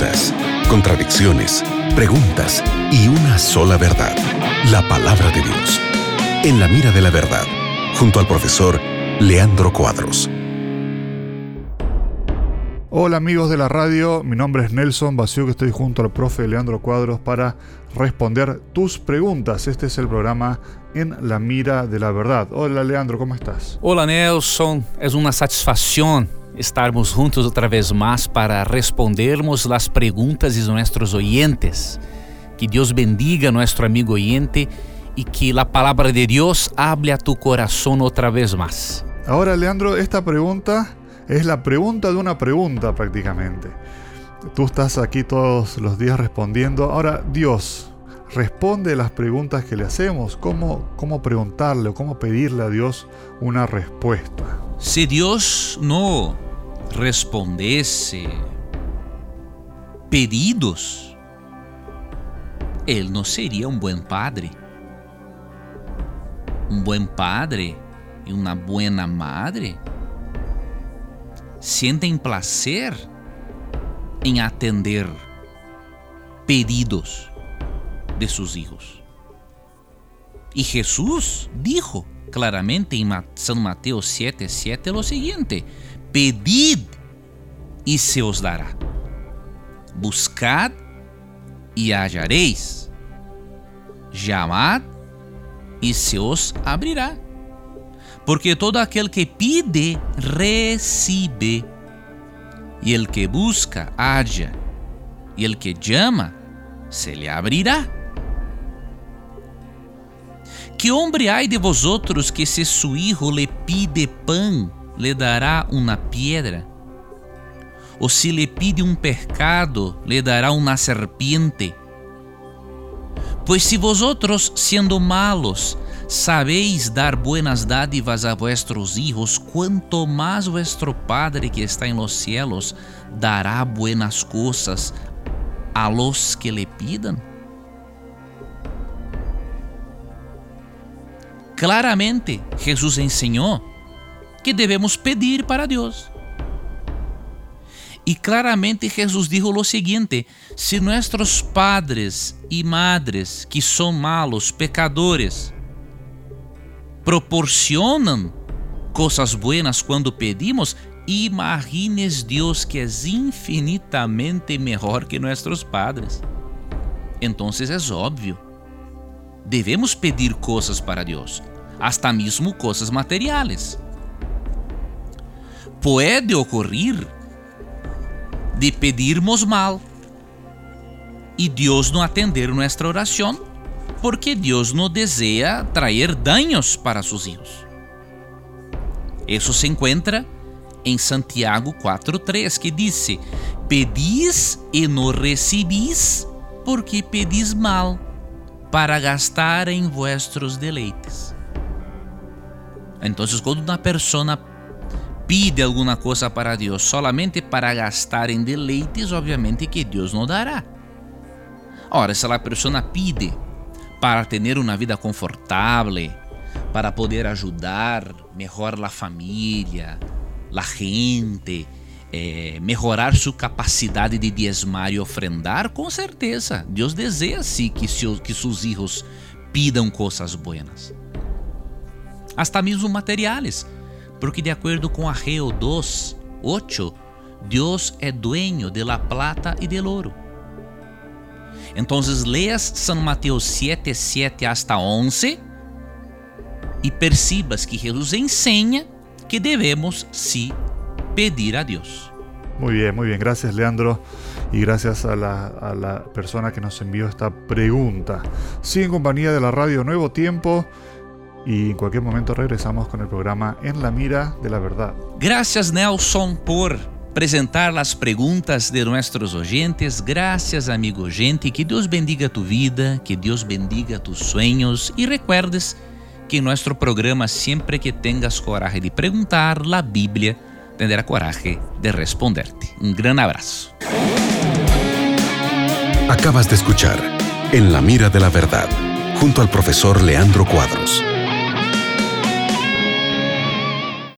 dudas, contradicciones, preguntas y una sola verdad, la palabra de Dios. En la mira de la verdad, junto al profesor Leandro Cuadros. Hola amigos de la radio, mi nombre es Nelson Vacío, que estoy junto al profe Leandro Cuadros para responder tus preguntas. Este es el programa En la Mira de la Verdad. Hola Leandro, ¿cómo estás? Hola Nelson, es una satisfacción estarmos juntos otra vez más para respondermos las preguntas de nuestros oyentes. Que Dios bendiga a nuestro amigo oyente y que la palabra de Dios hable a tu corazón otra vez más. Ahora Leandro, esta pregunta es la pregunta de una pregunta prácticamente. Tú estás aquí todos los días respondiendo. Ahora, Dios responde las preguntas que le hacemos. ¿Cómo, cómo preguntarle o cómo pedirle a Dios una respuesta? Si Dios no respondesse pedidos, Ele não seria um bom padre. Um bom padre e uma boa madre sentem prazer em atender pedidos de seus filhos. E Jesus dijo claramente em São Mateus 7, 7 o seguinte: Pedid e se os dará. Buscad e hallareis. Chamad e se os abrirá. Porque todo aquele que pide, recebe. E el que busca, halla. E el que chama, se lhe abrirá. Que homem há de vosotros que se su hijo le pide pão, le dará uma piedra? Ou se lhe pide um pecado, le dará uma serpiente? Pois se vosotros, sendo malos, Sabéis dar buenas dádivas a vuestros hijos, quanto más vuestro Padre que está en los cielos dará buenas cosas a los que le pidan. Claramente, Jesús enseñó que debemos pedir para Dios. Y claramente Jesús dijo lo siguiente: si nuestros padres y madres, que son malos, pecadores, proporcionam coisas buenas quando pedimos, imagines Deus que é infinitamente melhor que nossos padres. Então é óbvio, devemos pedir coisas para Deus, hasta mesmo coisas materiais. Pode ocorrer de pedirmos mal e Deus não atender nossa oração porque Deus não deseja trazer danos para seus filhos. Isso se encontra em Santiago 4:3, que diz: Pedis e não recebis, porque pedis mal, para gastar em vuestros deleites. Então, quando uma pessoa pide alguma coisa para Deus solamente para gastar em deleites, obviamente que Deus não dará. Ora, se a pessoa pide para ter uma vida confortável, para poder ajudar melhor a família, a gente, eh, sua capacidade de diezmar e ofrendar, com certeza. Deus deseja sim que, seus, que seus filhos pidam coisas buenas. Hasta mesmo materiais, porque de acordo com Arreo 2, 8, Deus é dueño de la plata e del ouro. Entonces leas San Mateus 7, 7 hasta 11 e percibas que Jesus ensina que devemos sí pedir a Deus. Muy bien, muy bien. Gracias, Leandro. Y gracias a la, a la persona que nos envió esta pregunta. Sigue en compañía de la radio Nuevo Tiempo y en cualquier momento regresamos con el programa En la Mira de la Verdad. Gracias, Nelson, por apresentar as perguntas de nossos oyentes. Graças, amigo gente. Que Deus bendiga tu vida, que Deus bendiga tus sueños e recuerdes que nosso programa, sempre que tengas coragem de perguntar, a Bíblia tendrá coragem de responderte. Um grande abraço. Acabas de escuchar En la mira de la verdad, junto al profesor Leandro Cuadros.